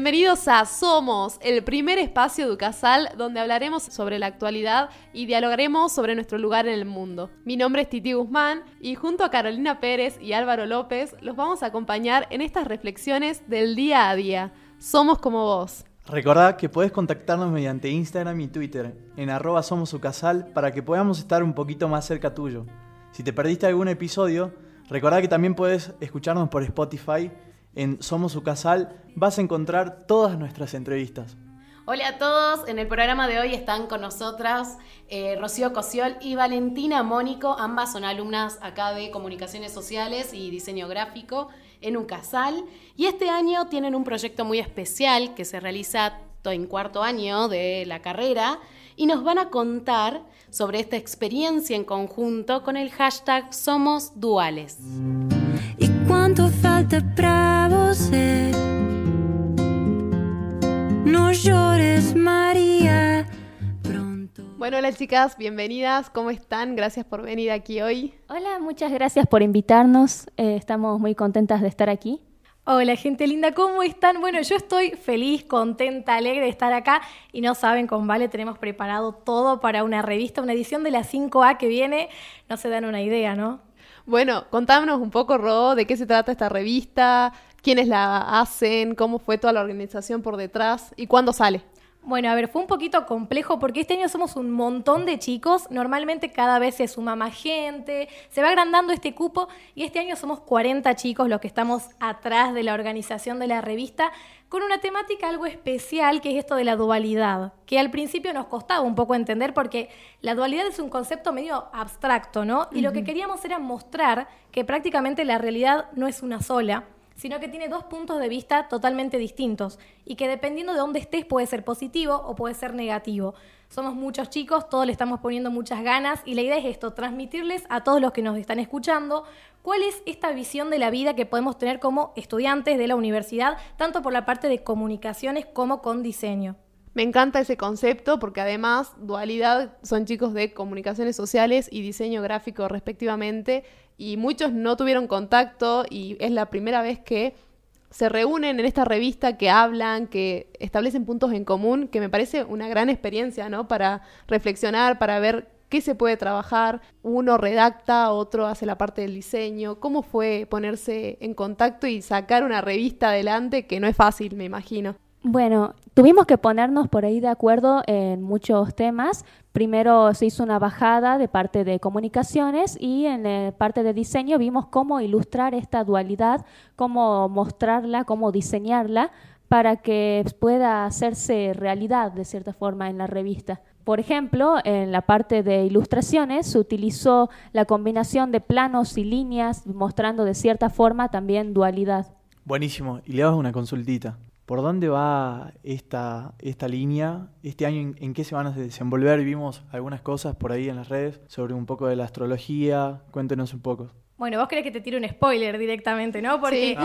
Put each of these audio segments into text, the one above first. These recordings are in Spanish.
Bienvenidos a Somos, el primer espacio de Ucasal donde hablaremos sobre la actualidad y dialogaremos sobre nuestro lugar en el mundo. Mi nombre es Titi Guzmán y junto a Carolina Pérez y Álvaro López los vamos a acompañar en estas reflexiones del día a día. Somos como vos. Recordad que podés contactarnos mediante Instagram y Twitter en arroba somosucasal para que podamos estar un poquito más cerca tuyo. Si te perdiste algún episodio, recordad que también puedes escucharnos por Spotify en Somos Ucasal vas a encontrar todas nuestras entrevistas. Hola a todos, en el programa de hoy están con nosotras eh, Rocío Cosiol y Valentina Mónico, ambas son alumnas acá de Comunicaciones Sociales y Diseño Gráfico en UCASAL y este año tienen un proyecto muy especial que se realiza en cuarto año de la carrera y nos van a contar sobre esta experiencia en conjunto con el hashtag Somos Duales. ¿Y cuánto falta para No llores, María. Pronto. Bueno, hola chicas, bienvenidas. ¿Cómo están? Gracias por venir aquí hoy. Hola, muchas gracias por invitarnos. Eh, estamos muy contentas de estar aquí. Hola gente linda, ¿cómo están? Bueno, yo estoy feliz, contenta, alegre de estar acá y no saben, con Vale tenemos preparado todo para una revista, una edición de la 5A que viene, no se dan una idea, ¿no? Bueno, contámonos un poco, Ro, de qué se trata esta revista, quiénes la hacen, cómo fue toda la organización por detrás y cuándo sale. Bueno, a ver, fue un poquito complejo porque este año somos un montón de chicos, normalmente cada vez se suma más gente, se va agrandando este cupo y este año somos 40 chicos los que estamos atrás de la organización de la revista con una temática algo especial que es esto de la dualidad, que al principio nos costaba un poco entender porque la dualidad es un concepto medio abstracto, ¿no? Y lo que queríamos era mostrar que prácticamente la realidad no es una sola, sino que tiene dos puntos de vista totalmente distintos y que dependiendo de dónde estés puede ser positivo o puede ser negativo. Somos muchos chicos, todos le estamos poniendo muchas ganas y la idea es esto, transmitirles a todos los que nos están escuchando cuál es esta visión de la vida que podemos tener como estudiantes de la universidad, tanto por la parte de comunicaciones como con diseño. Me encanta ese concepto porque además dualidad son chicos de comunicaciones sociales y diseño gráfico respectivamente y muchos no tuvieron contacto y es la primera vez que se reúnen en esta revista, que hablan, que establecen puntos en común, que me parece una gran experiencia, ¿no? Para reflexionar, para ver qué se puede trabajar. Uno redacta, otro hace la parte del diseño. ¿Cómo fue ponerse en contacto y sacar una revista adelante que no es fácil, me imagino? Bueno, tuvimos que ponernos por ahí de acuerdo en muchos temas. Primero se hizo una bajada de parte de comunicaciones y en la parte de diseño vimos cómo ilustrar esta dualidad, cómo mostrarla, cómo diseñarla para que pueda hacerse realidad de cierta forma en la revista. Por ejemplo, en la parte de ilustraciones se utilizó la combinación de planos y líneas mostrando de cierta forma también dualidad. Buenísimo. Y le hago una consultita. ¿Por dónde va esta, esta línea? ¿Este año en, qué se van a desenvolver? Vimos algunas cosas por ahí en las redes sobre un poco de la astrología. Cuéntenos un poco. Bueno, vos querés que te tire un spoiler directamente, ¿no? Porque,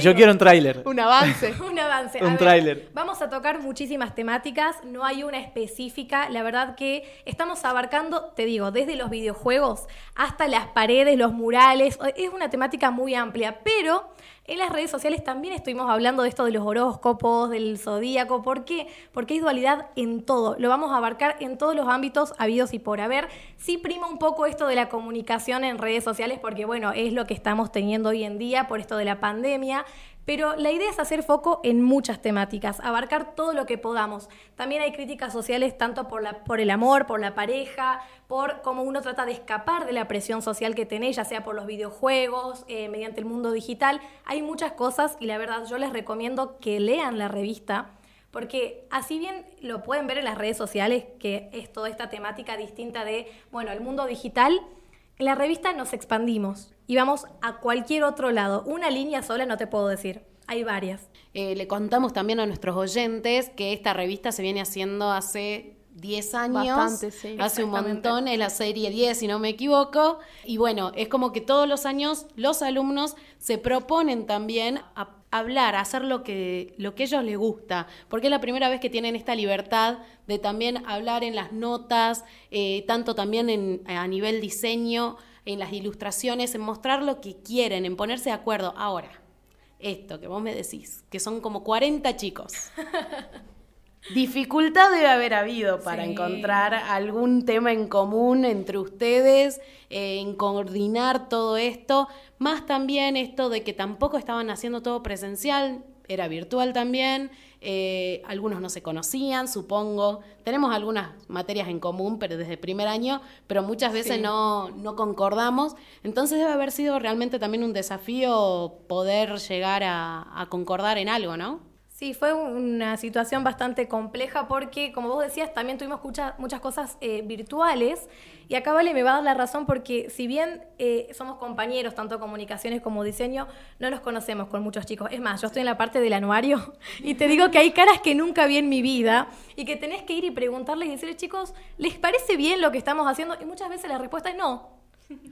yo, quiero un tráiler. Un avance. un avance. un tráiler. Vamos a tocar muchísimas temáticas, no hay una específica. La verdad que estamos abarcando, te digo, desde los videojuegos hasta las paredes, los murales. Es una temática muy amplia, pero en las redes sociales también estuvimos hablando de esto de los horóscopos, del zodíaco. ¿Por qué? Porque hay dualidad en todo. Lo vamos a abarcar en todos los ámbitos habidos y por haber. Sí prima un poco esto de la comunicación en redes sociales porque, bueno, es lo que estamos teniendo hoy en día por esto de la pandemia. Pero la idea es hacer foco en muchas temáticas, abarcar todo lo que podamos. También hay críticas sociales tanto por, la, por el amor, por la pareja, por cómo uno trata de escapar de la presión social que tenés, ya sea por los videojuegos, eh, mediante el mundo digital. Hay muchas cosas y la verdad yo les recomiendo que lean la revista. Porque así bien lo pueden ver en las redes sociales, que es toda esta temática distinta de, bueno, el mundo digital, en la revista nos expandimos y vamos a cualquier otro lado. Una línea sola no te puedo decir, hay varias. Eh, le contamos también a nuestros oyentes que esta revista se viene haciendo hace 10 años. Bastante, sí. Hace un montón, es la serie 10, si no me equivoco. Y bueno, es como que todos los años los alumnos se proponen también a hablar, a hacer lo que, lo que ellos les gusta, porque es la primera vez que tienen esta libertad de también hablar en las notas, eh, tanto también en, a nivel diseño, en las ilustraciones, en mostrar lo que quieren, en ponerse de acuerdo. Ahora, esto que vos me decís, que son como 40 chicos. Dificultad debe haber habido para Sí. encontrar algún tema en común entre ustedes, eh, en coordinar todo esto, más también esto de que tampoco estaban haciendo todo presencial, era virtual también, eh, algunos no se conocían, supongo, tenemos algunas materias en común, pero desde el primer año, pero muchas veces Sí. no, no concordamos, entonces debe haber sido realmente también un desafío poder llegar a, a concordar en algo, ¿no? Sí, fue una situación bastante compleja porque, como vos decías, también tuvimos mucha- muchas cosas eh, virtuales. Y acá Vale me va a dar la razón porque si bien eh, somos compañeros, tanto comunicaciones como diseño, no nos conocemos con muchos chicos. Es más, yo estoy en la parte del anuario y te digo que hay caras que nunca vi en mi vida y que tenés que ir y preguntarles y decirles, chicos, ¿les parece bien lo que estamos haciendo? Y muchas veces la respuesta es no.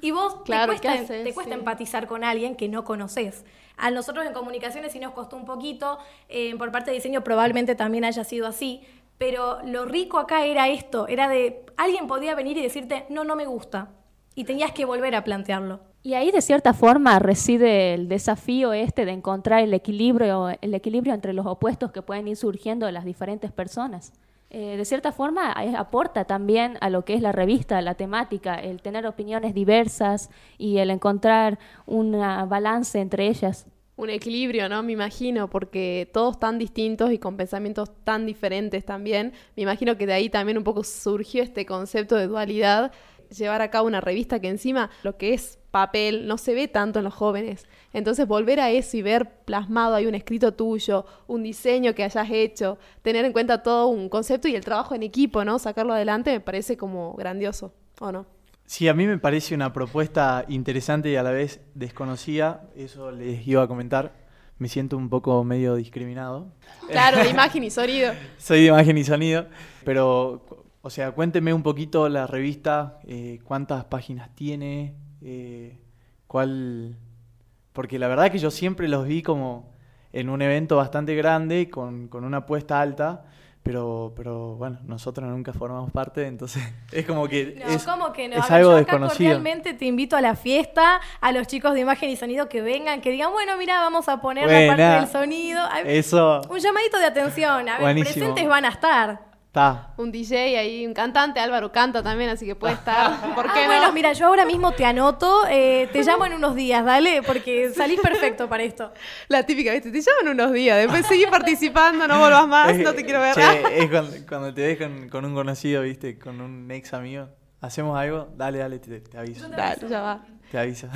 Y vos Claro, te ¿qué cuesta, haces? te cuesta Sí. empatizar con alguien que no conoces. A nosotros en comunicaciones sí nos costó un poquito, eh, por parte de diseño probablemente también haya sido así, pero lo rico acá era esto, era de alguien podía venir y decirte, no, no me gusta, y tenías que volver a plantearlo. Y ahí de cierta forma reside el desafío este de encontrar el equilibrio, el equilibrio entre los opuestos que pueden ir surgiendo de las diferentes personas. Eh, de cierta forma aporta también a lo que es la revista, la temática, el tener opiniones diversas y el encontrar un balance entre ellas. Un equilibrio, ¿no? Me imagino, porque todos tan distintos y con pensamientos tan diferentes también. Me imagino que de ahí también un poco surgió este concepto de dualidad, llevar a cabo una revista que encima lo que es papel no se ve tanto en los jóvenes. Entonces volver a eso y ver plasmado ahí un escrito tuyo, un diseño que hayas hecho, tener en cuenta todo un concepto y el trabajo en equipo, ¿no? Sacarlo adelante me parece como grandioso, ¿o no? Sí, a mí me parece una propuesta interesante y a la vez desconocida. Eso les iba a comentar. Me siento un poco medio discriminado. Claro, de imagen y sonido. Soy de imagen y sonido, pero, o sea, cuénteme un poquito la revista, eh, cuántas páginas tiene, eh, cuál... Porque la verdad que yo siempre los vi como en un evento bastante grande, con, con una apuesta alta, pero, pero bueno, nosotros nunca formamos parte, entonces es como que No, es, ¿cómo que no? es algo yo acá desconocido. cordialmente te invito a la fiesta, a los chicos de imagen y sonido que vengan, que digan, bueno, mira, vamos a poner la parte del sonido. Eso Un llamadito de atención. A ver, Buenísimo. presentes van a estar. Está. Un DJ ahí, un cantante, Álvaro canta también, así que puede estar. ¿Por qué ah, no? bueno, mira, yo ahora mismo te anoto, eh, te llamo en unos días, dale, porque salís perfecto para esto. La típica, ¿viste? Te llaman unos días, después seguís participando, no vuelvas más, Es- no te quiero ver. che, es cuando, cuando te ves con, con un conocido, viste, con un ex amigo. ¿Hacemos algo? Dale, dale, te, te aviso. Dale, ya va. Te aviso.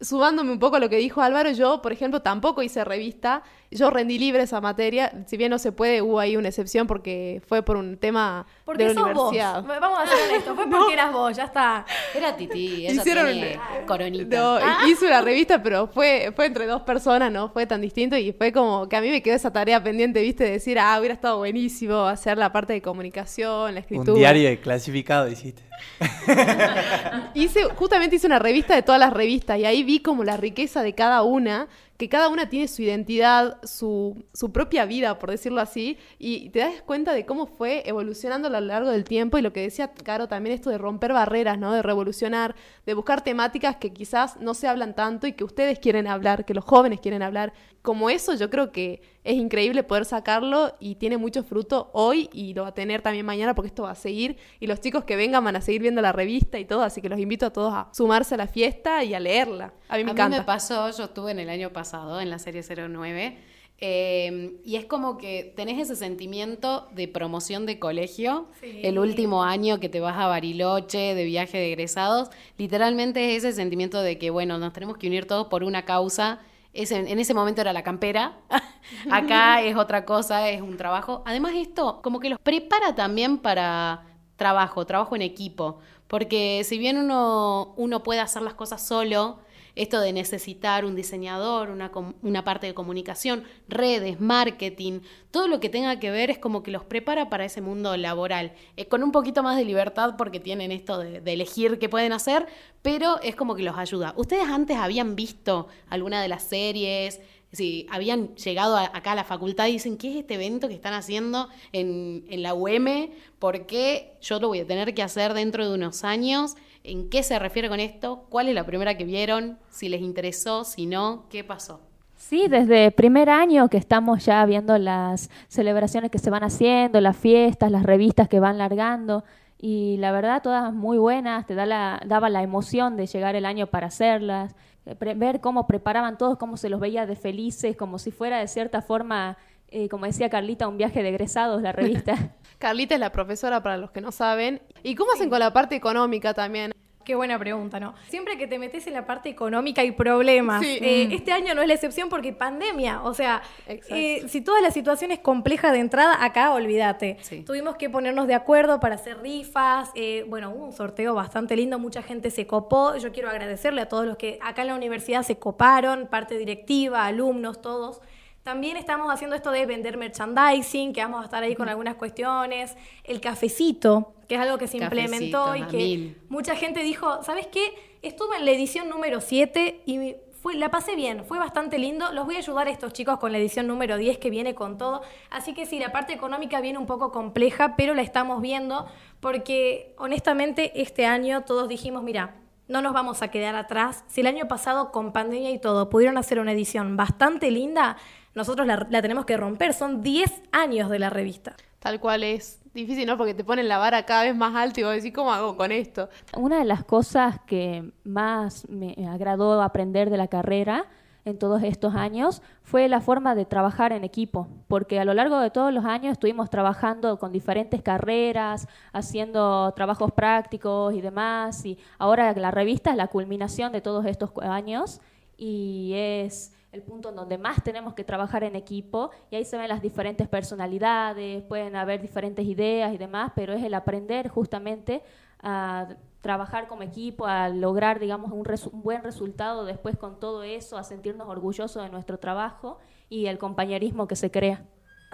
Sumándome un poco a lo que dijo Álvaro, yo, por ejemplo, tampoco hice revista. Yo rendí libre esa materia. Si bien no se puede, hubo ahí una excepción porque fue por un tema Porque de la sos vos. universidad. Vamos a hacer esto. Fue porque eras vos, ya está. Era Titi, ella Hicieron tiene coronita. No, Ah. hice una revista, pero fue, fue entre dos personas, no fue tan distinto y fue como que a mí me quedó esa tarea pendiente, viste, de decir, ah, hubiera estado buenísimo hacer la parte de comunicación, la escritura. un diario de clasificado hiciste. Hice, justamente hice una revista de todas las revistas y ahí vi como la riqueza de cada una, que cada una tiene su identidad, su, su propia vida, por decirlo así, y te das cuenta de cómo fue evolucionando a lo largo del tiempo y lo que decía Caro también, esto de romper barreras, ¿no? De revolucionar, de buscar temáticas que quizás no se hablan tanto y que ustedes quieren hablar, que los jóvenes quieren hablar. Como eso yo creo que es increíble poder sacarlo y tiene mucho fruto hoy y lo va a tener también mañana porque esto va a seguir y los chicos que vengan van a seguir viendo la revista y todo, así que los invito a todos a sumarse a la fiesta y a leerla. A mí me a encanta. mí me pasó, yo estuve en el año pasado en la serie 09 eh, y es como que tenés ese sentimiento de promoción de colegio, Sí. el último año que te vas a Bariloche, de viaje de egresados, literalmente es ese sentimiento de que, bueno, nos tenemos que unir todos por una causa. En ese momento era la campera, acá es otra cosa, es un trabajo. Además esto como que los prepara también para trabajo, trabajo en equipo, porque si bien uno, uno puede hacer las cosas solo, esto de necesitar un diseñador, una, parte de comunicación, redes, marketing, todo lo que tenga que ver es como que los prepara para ese mundo laboral, eh, con un poquito más de libertad porque tienen esto de, de elegir qué pueden hacer, pero es como que los ayuda. ¿Ustedes antes habían visto alguna de las series? Si habían llegado acá a la facultad dicen, ¿qué es este evento que están haciendo en, en la UM? ¿Por qué yo lo voy a tener que hacer dentro de unos años? ¿En qué se refiere con esto? ¿Cuál es la primera que vieron? Si les interesó, si no, ¿qué pasó? Sí, desde primer año que estamos ya viendo las celebraciones que se van haciendo, las fiestas, las revistas que van largando y la verdad todas muy buenas, te da daba la emoción de llegar el año para hacerlas, ver cómo preparaban todos, cómo se los veía de felices, como si fuera de cierta forma, eh, como decía Carlita, un viaje de egresados la revista. Carlita es la profesora para los que no saben. ¿Y cómo hacen con la parte económica también? Qué buena pregunta, ¿no? Siempre que te metes en la parte económica hay problemas. Eh, mm. Este año no es la excepción porque pandemia. O sea, eh, si toda la situación es compleja de entrada, acá olvídate. Tuvimos que ponernos de acuerdo para hacer rifas. Eh, bueno, hubo un sorteo bastante lindo, mucha gente se copó. Yo quiero agradecerle a todos los que acá en la universidad se coparon, parte directiva, alumnos, todos. También estamos haciendo esto de vender merchandising, que vamos a estar ahí con algunas cuestiones. El cafecito, que es algo que se implementó y que mucha gente dijo, ¿sabes qué? Estuve en la edición número 7 y fue, la pasé bien, fue bastante lindo. Los voy a ayudar a estos chicos con la edición número 10 que viene con todo. Así que sí, la parte económica viene un poco compleja, pero la estamos viendo porque honestamente este año todos dijimos, mira, no nos vamos a quedar atrás. Si el año pasado con pandemia y todo pudieron hacer una edición bastante linda, nosotros la, tenemos que romper. Son 10 años de la revista. Tal cual es difícil, ¿no? Porque te ponen la vara cada vez más alta y vos decís, ¿cómo hago con esto? Una de las cosas que más me agradó aprender de la carrera en todos estos años fue la forma de trabajar en equipo, porque a lo largo de todos los años estuvimos trabajando con diferentes carreras, haciendo trabajos prácticos y demás, y ahora la revista es la culminación de todos estos años y es el punto en donde más tenemos que trabajar en equipo y ahí se ven las diferentes personalidades, pueden haber diferentes ideas y demás, pero es el aprender justamente a trabajar como equipo, a lograr, digamos, un, buen resultado después con todo eso, a sentirnos orgullosos de nuestro trabajo y el compañerismo que se crea.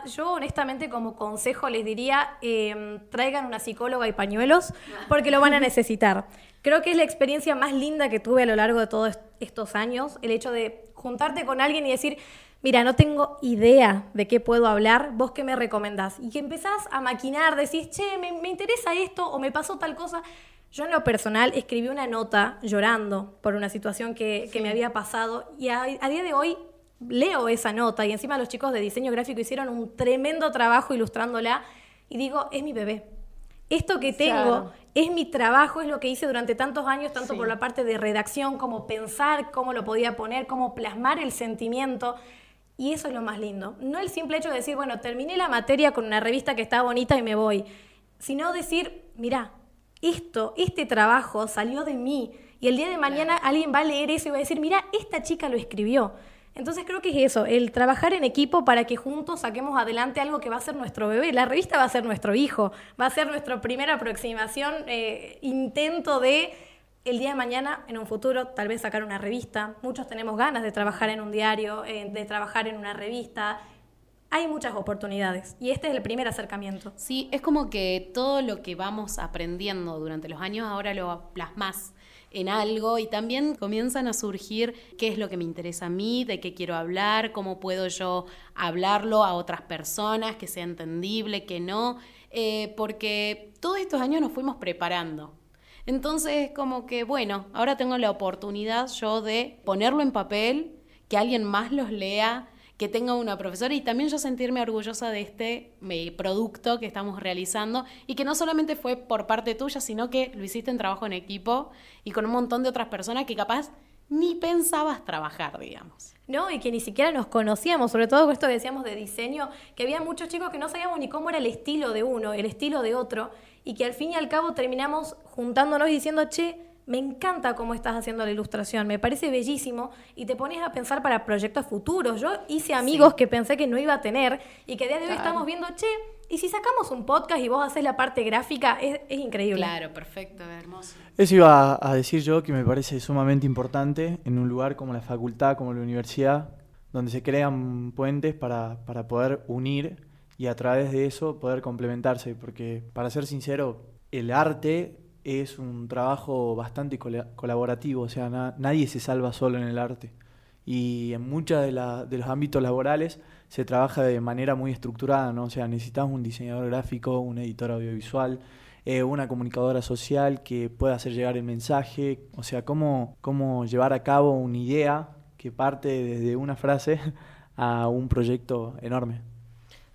Yo honestamente como consejo les diría, em, traigan una psicóloga y pañuelos porque lo van a necesitar. Creo que es la experiencia más linda que tuve a lo largo de todos estos años, el hecho de juntarte con alguien y decir, mira, no tengo idea de qué puedo hablar, vos qué me recomendás. Y que empezás a maquinar, decís, che, me, interesa esto o me pasó tal cosa. Yo en lo personal escribí una nota llorando por una situación que, me había pasado y a, día de hoy leo esa nota y encima los chicos de diseño gráfico hicieron un tremendo trabajo ilustrándola y digo, es mi bebé. Esto que tengo es mi trabajo, es lo que hice durante tantos años, tanto por la parte de redacción, como pensar cómo lo podía poner, cómo plasmar el sentimiento. Y eso es lo más lindo. No el simple hecho de decir, bueno, terminé la materia con una revista que está bonita y me voy, sino decir, mira, esto, este trabajo salió de mí y el día de mañana alguien va a leer eso y va a decir, mira, esta chica lo escribió. Entonces creo que es eso, el trabajar en equipo para que juntos saquemos adelante algo que va a ser nuestro bebé. La revista va a ser nuestro hijo, va a ser nuestra primera aproximación, eh, intento de el día de mañana, en un futuro, tal vez sacar una revista. Muchos tenemos ganas de trabajar en un diario, eh, de trabajar en una revista. Hay muchas oportunidades y este es el primer acercamiento. Sí, es como que todo lo que vamos aprendiendo durante los años ahora lo plasmas en algo y también comienzan a surgir qué es lo que me interesa a mí, de qué quiero hablar, cómo puedo yo hablarlo a otras personas, que sea entendible, que no, eh, porque todos estos años nos fuimos preparando. Entonces, como que, bueno, ahora tengo la oportunidad yo de ponerlo en papel, que alguien más los lea, que tenga una profesora y también yo sentirme orgullosa de este producto que estamos realizando y que no solamente fue por parte tuya, sino que lo hiciste en trabajo en equipo y con un montón de otras personas que capaz ni pensabas trabajar, digamos. No, y que ni siquiera nos conocíamos, sobre todo con esto que decíamos de diseño, que había muchos chicos que no sabíamos ni cómo era el estilo de uno, el estilo de otro, y que al fin y al cabo terminamos juntándonos y diciendo, che, me encanta cómo estás haciendo la ilustración, me parece bellísimo y te pones a pensar para proyectos futuros. Yo hice amigos que pensé que no iba a tener y que a día de hoy estamos viendo, che, y si sacamos un podcast y vos haces la parte gráfica, es, es increíble. Claro, perfecto, hermoso. Eso iba a decir yo que me parece sumamente importante en un lugar como la facultad, como la universidad, donde se crean puentes para, para poder unir y a través de eso poder complementarse. Porque, para ser sincero, el arte es un trabajo bastante cola- colaborativo, o sea, na- nadie se salva solo en el arte. Y en muchos de, los ámbitos laborales se trabaja de manera muy estructurada, ¿no? O sea, necesitas un diseñador gráfico, un editor audiovisual, eh, una comunicadora social que pueda hacer llegar el mensaje, o sea, cómo, cómo llevar a cabo una idea que parte desde una frase a un proyecto enorme.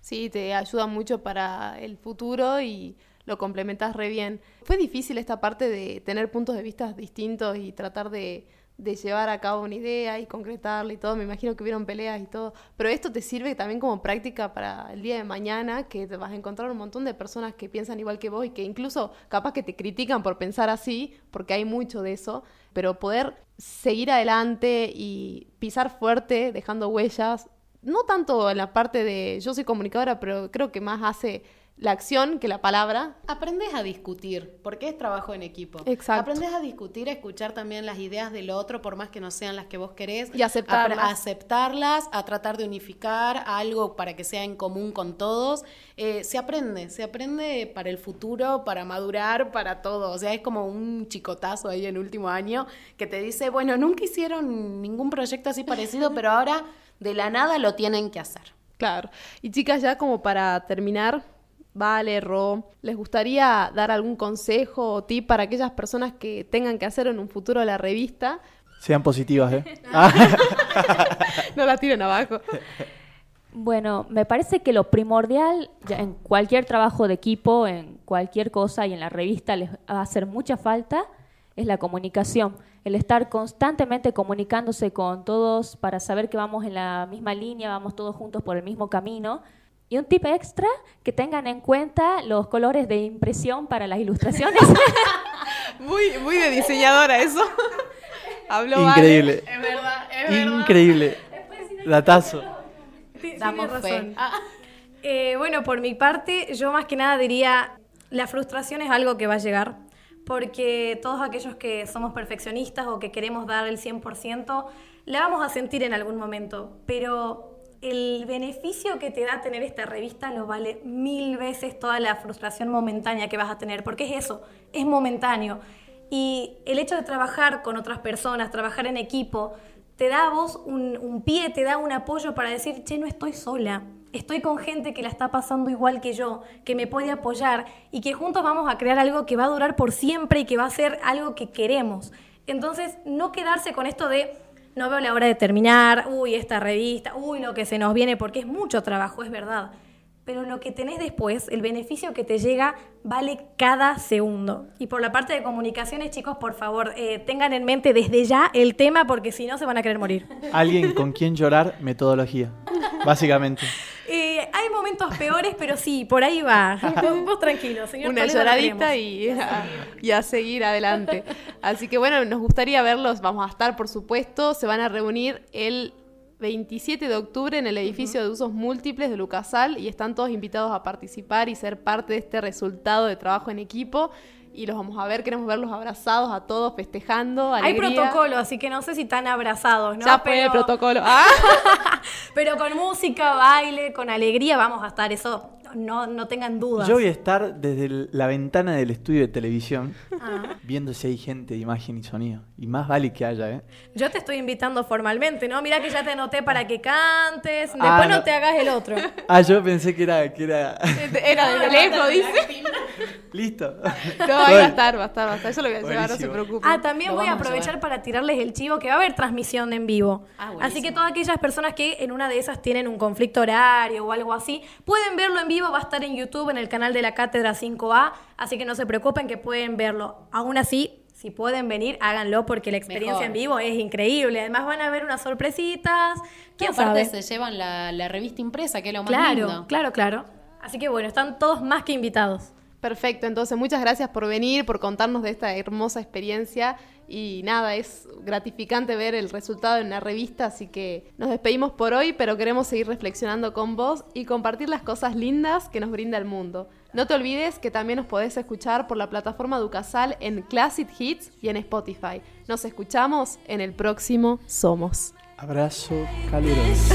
Sí, te ayuda mucho para el futuro y lo complementas re bien. Fue difícil esta parte de tener puntos de vista distintos y tratar de, llevar a cabo una idea y concretarla y todo. Me imagino que hubieron peleas y todo. Pero esto te sirve también como práctica para el día de mañana, que te vas a encontrar un montón de personas que piensan igual que vos y que incluso capaz que te critican por pensar así, porque hay mucho de eso. Pero poder seguir adelante y pisar fuerte, dejando huellas, no tanto en la parte de yo soy comunicadora, pero creo que más hace la acción que la palabra. Aprendes a discutir, porque es trabajo en equipo. Exacto. Aprendes a discutir, a escuchar también las ideas del otro, por más que no sean las que vos querés. Y aceptarlas. A, a aceptarlas, a tratar de unificar algo para que sea en común con todos. Eh, se aprende, se aprende para el futuro, para madurar, para todo. O sea, es como un chicotazo ahí en último año que te dice, bueno, nunca hicieron ningún proyecto así parecido, pero ahora de la nada lo tienen que hacer. Claro. Y chicas, ya como para terminar, Vale, Ro, ¿les gustaría dar algún consejo o tip para aquellas personas que tengan que hacer en un futuro la revista? Sean positivas, ¿eh? No la tiren abajo. Bueno, me parece que lo primordial ya en cualquier trabajo de equipo, en cualquier cosa y en la revista les va a hacer mucha falta es la comunicación, el estar constantemente comunicándose con todos para saber que vamos en la misma línea, vamos todos juntos por el mismo camino. Y un tip extra, que tengan en cuenta los colores de impresión para las ilustraciones. Muy, muy de diseñadora eso. Habló Vale. Increíble. Es verdad, es Increíble. Datazo. Damos tienes fe. razón. Ah. Eh, bueno, por mi parte, yo más que nada diría, la frustración es algo que va a llegar, porque todos aquellos que somos perfeccionistas o que queremos dar el 100%, la vamos a sentir en algún momento, pero el beneficio que te da tener esta revista lo vale mil veces toda la frustración momentánea que vas a tener, porque es eso, es momentáneo. Y el hecho de trabajar con otras personas, trabajar en equipo, te da a vos un, pie, te da un apoyo para decir, che, no estoy sola. Estoy con gente que la está pasando igual que yo, que me puede apoyar y que juntos vamos a crear algo que va a durar por siempre y que va a ser algo que queremos. Entonces, no quedarse con esto de no veo la hora de terminar, uy, esta revista, uy, lo que se nos viene, porque es mucho trabajo, es verdad. Pero lo que tenés después, el beneficio que te llega, vale cada segundo. Y por la parte de comunicaciones, chicos, por favor, eh, tengan en mente desde ya el tema, porque si no se van a querer morir. Alguien con quien llorar, metodología. Básicamente. Momentos peores, pero sí, por ahí va. Vos, tranquilo, señor. Una Toledo, lloradita queremos. y a, y a seguir adelante. Así que bueno, nos gustaría verlos. Vamos a estar, por supuesto. Se van a reunir el 27 de octubre en el edificio de usos múltiples de Lucasal y están todos invitados a participar y ser parte de este resultado de trabajo en equipo. Y los vamos a ver, queremos verlos abrazados a todos, festejando. Hay protocolo, así que no sé si están abrazados, ¿no? Ya fue el protocolo. Ah. Pero con música, baile, con alegría vamos a estar, eso no, no tengan dudas. Yo voy a estar desde el- la ventana del estudio de televisión Ah. viendo si hay gente de imagen y sonido. Y más vale que haya, ¿eh? Yo te estoy invitando formalmente, ¿no? Mira que ya te anoté para que cantes, después Ah, no. no. te hagas el otro. Ah, yo pensé que era... Que era... Era desde lejos, dice. Listo. No, ahí va a estar, va a estar, va a estar. Yo lo voy a llevar, no se Buenísimo. preocupen. Ah, también Lo voy a vamos aprovechar llevar. para tirarles el chivo que va a haber transmisión en vivo. Ah, así que todas aquellas personas que en una de esas tienen un conflicto horario o algo así, pueden verlo en vivo, va a estar en YouTube, en el canal de la Cátedra 5A, así que no se preocupen que pueden verlo. Aún así, si pueden venir, háganlo porque la experiencia Mejor. en vivo es increíble. Además van a ver unas sorpresitas. Que ¿Quién aparte sabe? se llevan la, la revista impresa, que es lo más Claro, lindo. claro, claro. Así que bueno, están todos más que invitados. Perfecto, entonces muchas gracias por venir, por contarnos de esta hermosa experiencia y nada, es gratificante ver el resultado en la revista, así que nos despedimos por hoy, pero queremos seguir reflexionando con vos y compartir las cosas lindas que nos brinda el mundo. No te olvides que también nos podés escuchar por la plataforma Ducasal en Classic Hits y en Spotify. Nos escuchamos en el próximo Somos. Abrazo caluroso.